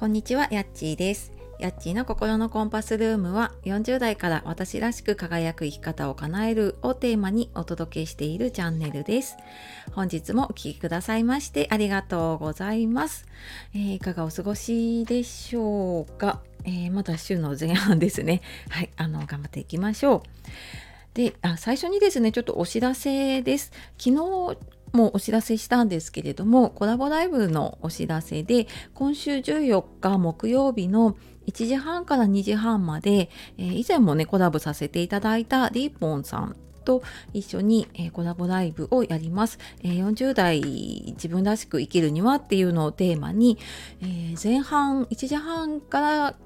こんにちは、やっちーです。やっちーの心のコンパスルームは40代から私らしく輝く生き方を叶えるをテーマにお届けしているチャンネルです。本日もお聴きくださいましてありがとうございます。えーいかがお過ごしでしょうか、えーまだ週の前半ですね。はい、あの、頑張っていきましょう。であ最初にですねちょっとお知らせです昨日もうお知らせしたんですけれどもコラボライブのお知らせで今週14日木曜日の1時半から2時半まで、えー以前もねコラボさせていただいたリーポンさんと一緒に、えコラボライブをやります、えー40代自分らしく生きるにはっていうのをテーマに、え前半1時半から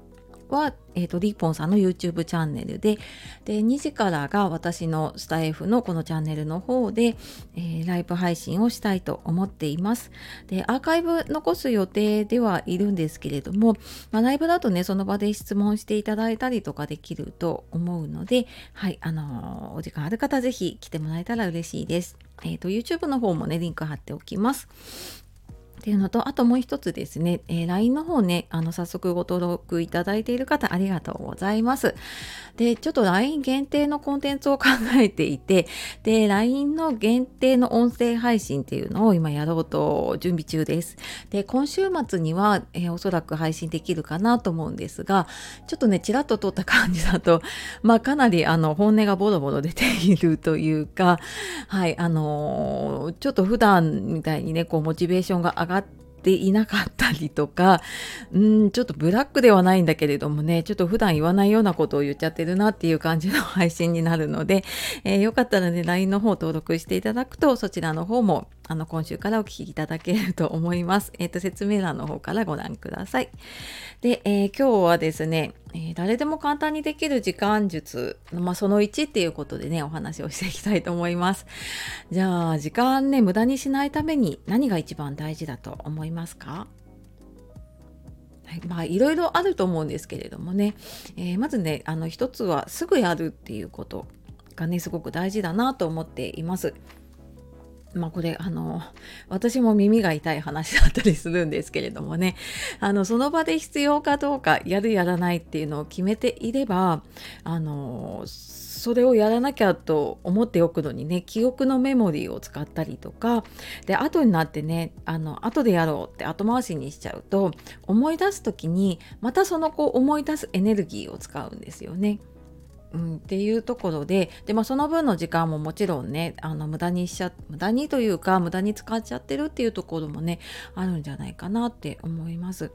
は、えー、とリーポンさんの YouTube チャンネルでで2時からが私のスタイフのこのチャンネルの方で、えーライブ配信をしたいと思っています。でアーカイブ残す予定ではいるんですけれども、まあ、ライブだとねその場で質問していただいたりとかできると思うのではいあのーお時間ある方ぜひ来てもらえたら嬉しいです。えー、と YouTube の方もねリンク貼っておきます。っていうのとあともう一つですね、えー LINE の方ねあの早速ご登録いただいている方ありがとうございます。でちょっと LINE 限定のコンテンツを考えていてで LINE の限定の音声配信っていうのを今やろうと準備中です。で今週末には、えーおそらく配信できるかなと思うんですがちょっとねちらっと撮った感じだと まあかなりあの本音がボロボロ出ているというかはいあのーちょっと普段みたいにねこうモチベーションが上がっていなかったりとかうんちょっとブラックではないんだけれどもねちょっと普段言わないようなことを言っちゃってるなっていう感じの配信になるので、えーよかったらね LINE の方登録していただくとそちらの方もあの今週からお聞きいただけると思います。えっ、と説明欄の方からご覧ください。で、えー今日はですね、えー誰でも簡単にできる時間術、まあ、その1っていうことでねお話をしていきたいと思います。じゃあ時間ね無駄にしないために何が一番大事だと思いますか？はい、まあいろいろあると思うんですけれどもね、えまずねあの一つはすぐやるっていうことがねすごく大事だなと思っています。まあこれあの私も耳が痛い話だったりするんですけれどもねあのその場で必要かどうかやるやらないっていうのを決めていればあのそれをやらなきゃと思っておくのにね記憶のメモリーを使ったりとかで後になってねあの後でやろうって後回しにしちゃうと思い出す時にまたそのこう思い出すエネルギーを使うんですよね。うん、っていうところでで、まあ、その分の時間ももちろんねあの無駄にしちゃ無駄にというか無駄に使っちゃってるっていうところもねあるんじゃないかなって思います。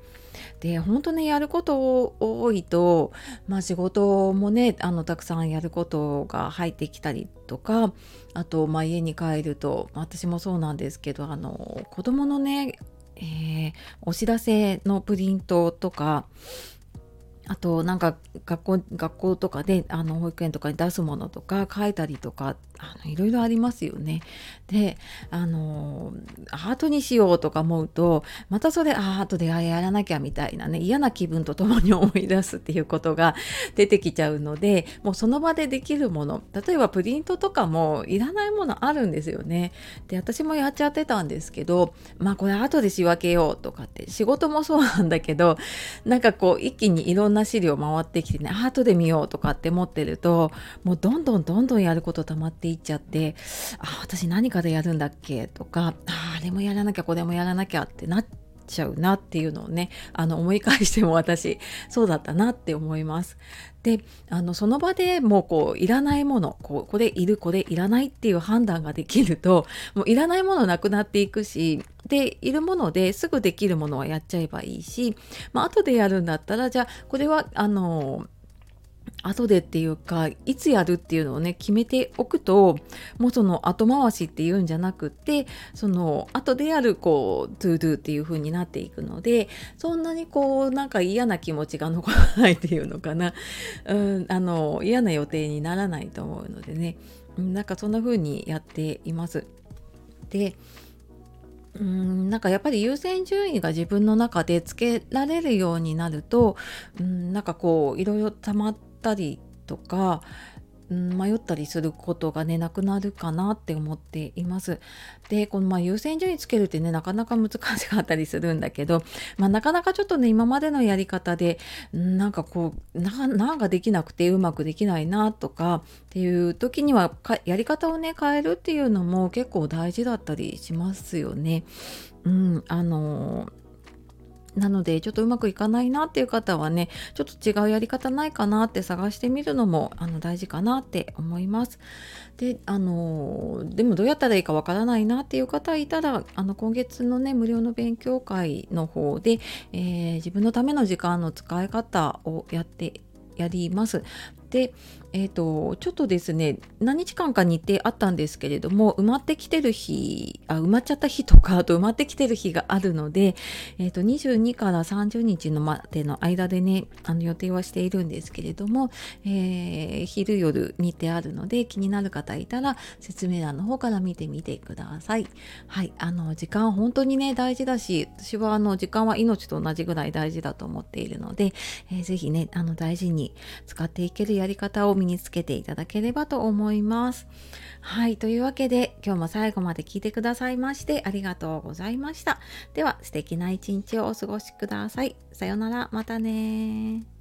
で本当ねやること多いと、まあ、仕事もねあのたくさんやることが入ってきたりとかあと、まあ、家に帰ると私もそうなんですけどあの子供のね、えーお知らせのプリントとかあとなんか学校学校とかであの保育園とかに出すものとか書いたりとかあのいろいろありますよね。であのアートにしようとか思うとまたそれあー後でやらなきゃみたいなね嫌な気分とともに思い出すっていうことが 出てきちゃうのでもうその場でできるもの例えばプリントとかもいらないものあるんですよね。で私もやっちゃってたんですけどまあこれ後で仕分けようとかって仕事もそうなんだけどなんかこう一気にいろんな資料回ってきてねあ後で見ようとかって思ってるともうどんどんどんどんやること溜まっていっちゃってあ私何かでやるんだっけとかああれもやらなきゃこれもやらなきゃってなっちゃうなっていうのをねあの思い返しても私そうだったなって思います。であのその場でもうこういらないものここでいるこれいらないっていう判断ができるともういらないものなくなっていくしでいるものですぐできるものはやっちゃえばいいし、まあ後でやるんだったらじゃあこれはあの後でっていうかいつやるっていうのをね決めておくともうその後回しっていうんじゃなくてその後でやるこう ToDo っていう風になっていくのでそんなにこうなんか嫌な気持ちが残らないっていうのかな、うん、あの嫌な予定にならないと思うのでねうんなんかそんな風にやっています。でうんなんかやっぱり優先順位が自分の中でつけられるようになるとうんなんかこういろいろ溜まってたりとか迷ったりすることがねなくなるかなって思っています。でこのまあ優先順位つけるってねなかなか難しかったりするんだけど、まあ、なかなかちょっとね今までのやり方でなんかこうなんかできなくてうまくできないなとかっていう時にはやり方をね変えるっていうのも結構大事だったりしますよね。うん、あのなのでちょっとうまくいかないなっていう方はねちょっと違うやり方ないかなって探してみるのもあの大事かなって思います。であのでもどうやったらいいかわからないなっていう方いたらあの今月のね無料の勉強会の方で、えー、自分のための時間の使い方をやってやります。で、えーと、ちょっとですね何日間か日程あったんですけれども埋まってきてる日あ埋まっちゃった日とかあと埋まってきてる日があるので、えーと、22から30日のまでの間でねあの予定はしているんですけれども、えー、昼夜日程あるので気になる方いたら説明欄の方から見てみてください。はいあの時間本当にね大事だし私はあの時間は命と同じぐらい大事だと思っているので、えー、ぜひねあの大事に使っていけるやり方を身につけていただければと思います。はい、というわけで今日も最後まで聞いてくださいましてありがとうございました。では素敵な一日をお過ごしください。さようなら、またね